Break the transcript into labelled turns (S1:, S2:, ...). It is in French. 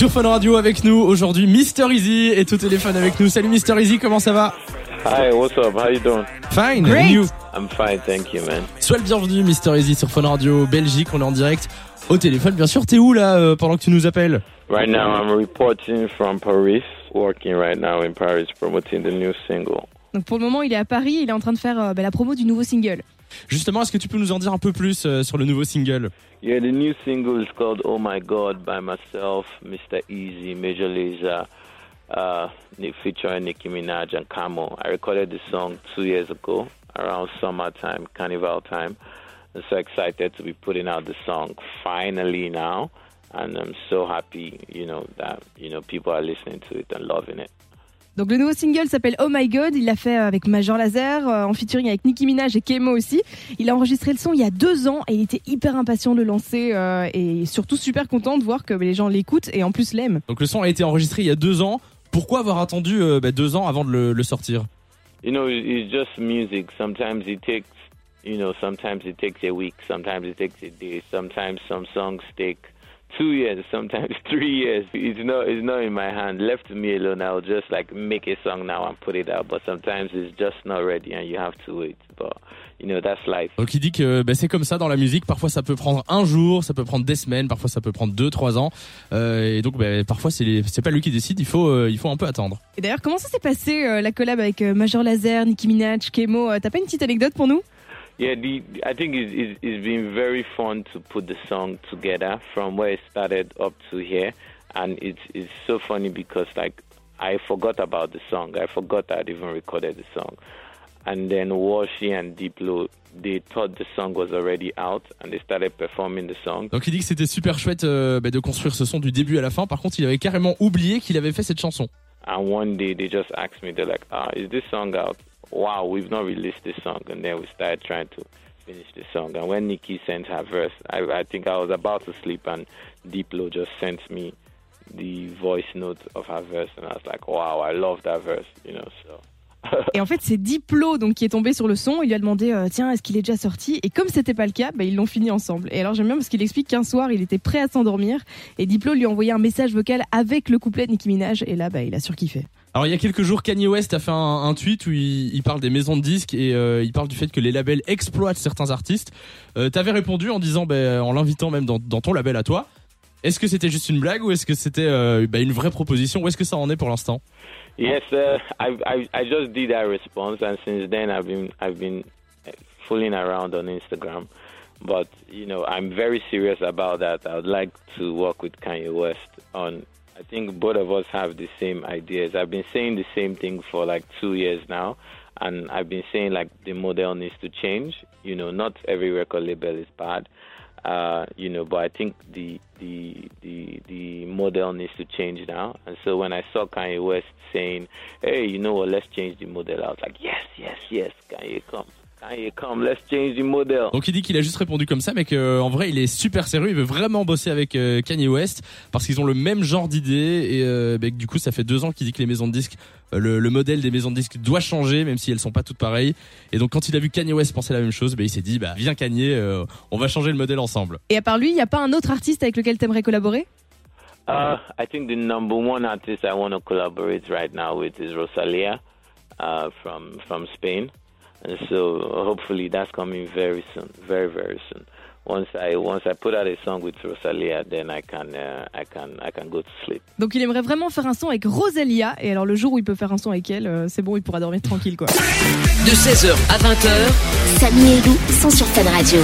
S1: Sur Fun Radio avec nous aujourd'hui, Mister Easy est au téléphone avec nous. Salut Mister Easy, comment ça va?
S2: Hi, what's up? How you doing?
S1: Fine.
S3: Great.
S1: You?
S2: I'm fine, thank you, man.
S1: Sois le bienvenu Mister Easy sur Fun Radio Belgique, on est en direct au téléphone. Bien sûr, t'es où là euh, pendant que tu nous appelles?
S2: Right now, I'm reporting from Paris, working right now in Paris, promoting the new single.
S3: Donc pour le moment, il est à Paris, il est en train de faire euh, bah, la promo du nouveau single.
S1: Justement, est-ce que tu peux nous en dire un peu plus euh, sur le nouveau single
S2: Yeah, the new single is called Oh My God by myself, Mr. Easy, Major Lazer, uh, featuring Nicki Minaj and Camo. I recorded the song two years ago, around summertime, carnival time. I'm so excited to be putting out the song finally now. And I'm so happy, you know, that, you know, people are listening to it and loving it.
S3: Donc le nouveau single s'appelle Oh My God, il l'a fait avec Major Lazer, euh, en featuring avec Nicki Minaj et Kemo aussi. Il a enregistré le son il y a deux ans et il était hyper impatient de le lancer euh, et surtout super content de voir que les gens l'écoutent et en plus l'aiment.
S1: Donc le son a été enregistré il y a deux ans. Pourquoi avoir attendu euh, bah, deux ans avant de le, le sortir?
S2: You know, it- it's just music. Sometimes it takes, you know, sometimes it takes a week, sometimes it takes a day, sometimes some songs take two years, sometimes three years. It's not, it's not in my hand. Left to me alone, I'll just like make a song now and put it out. But sometimes it's just not ready and you have to wait. But you know, that's life.
S1: Donc il dit que bah, c'est comme ça dans la musique. Parfois ça peut prendre un jour, ça peut prendre des semaines, parfois ça peut prendre deux, trois ans. Euh, et donc bah, parfois c'est pas lui qui décide. Il faut euh, il faut un peu attendre.
S3: Et d'ailleurs, comment ça s'est passé euh, la collab avec Major Lazer, Nicki Minaj, Kemo Euh, T'as pas une petite anecdote pour nous?
S2: Yeah, the, I think it's, it's, it's been very fun to put the song together from where it started up to here. And it's, it's so funny because, like, I forgot about the song. I forgot I'd even recorded the song. And then Washi and Diplo, they thought the song was already out and they started performing the song.
S1: Donc il dit que c'était super chouette euh, bah, de construire ce son du début à la fin. Par contre, il avait carrément oublié qu'il avait fait cette chanson.
S2: And one day they just asked me, they're like, ah, is this song out? Wow, we've not released this song. And then we started trying to finish the song. And when Nikki sent her verse, I, I think I was about to sleep and Diplo just sent me the voice note of her verse. And I was like, wow, I love that verse, you know, so.
S3: Et en fait, c'est Diplo donc qui est tombé sur le son. Il lui a demandé euh, tiens, est-ce qu'il est déjà sorti? Et comme c'était pas le cas, bah, ils l'ont fini ensemble. Et alors j'aime bien parce qu'il explique qu'un soir, il était prêt à s'endormir et Diplo lui a envoyé un message vocal avec le couplet de Nicki Minaj. Et là, bah, il a surkiffé.
S1: Alors il y a quelques jours, Kanye West a fait un, tweet où il, parle des maisons de disques et euh, il parle du fait que les labels exploitent certains artistes. Euh, T'avais répondu en disant, bah, en l'invitant même dans ton label à toi. Est-ce que c'était juste une blague ou est-ce que c'était euh, bah, une vraie proposition? Où est-ce que ça en est pour l'instant?
S2: Yes, uh, I, I I just did that response, and since then I've been I've been uh, fooling around on Instagram. But you know, I'm very serious about that. I would like to work with Kanye West on. I think both of us have the same ideas. I've been saying the same thing for like two years now, and I've been saying like the model needs to change. You know, not every record label is bad. Uh, you know, but I think the the the the model needs to change now. And so when I saw Kanye West saying, "Hey, you know what? Let's change the model," I was like, "Yes, yes, yes, Kanye, come, Kanye, come, let's change the model."
S1: Donc il dit qu'il a juste répondu comme ça, mais qu'en vrai il est super sérieux, il veut vraiment bosser avec euh, Kanye West parce qu'ils ont le même genre d'idées et euh, bah, que du coup ça fait deux ans qu'il dit que les maisons de disques, euh, le, le modèle des maisons de disques doit changer, même si elles sont pas toutes pareilles. Et donc quand il a vu Kanye West penser la même chose, bah, il s'est dit bah viens Kanye, euh, on va changer le modèle ensemble.
S3: Et à part lui, il n'y a pas un autre artiste avec lequel t'aimerais collaborer?
S2: Uh, I think the number one artist I want to collaborate right now with is Rosalia uh, from from Spain, and so hopefully that's coming very soon, very very soon. Once I once I put out a song with Rosalia, then I can uh, I can I can go to sleep.
S3: Donc il aimerait vraiment faire un son avec Rosalia. Et alors le jour où il peut faire un son avec elle, euh, c'est bon, il pourra dormir tranquille quoi.
S4: De 16h à 20h,
S5: Samy et Lou sont sur Fan Radio.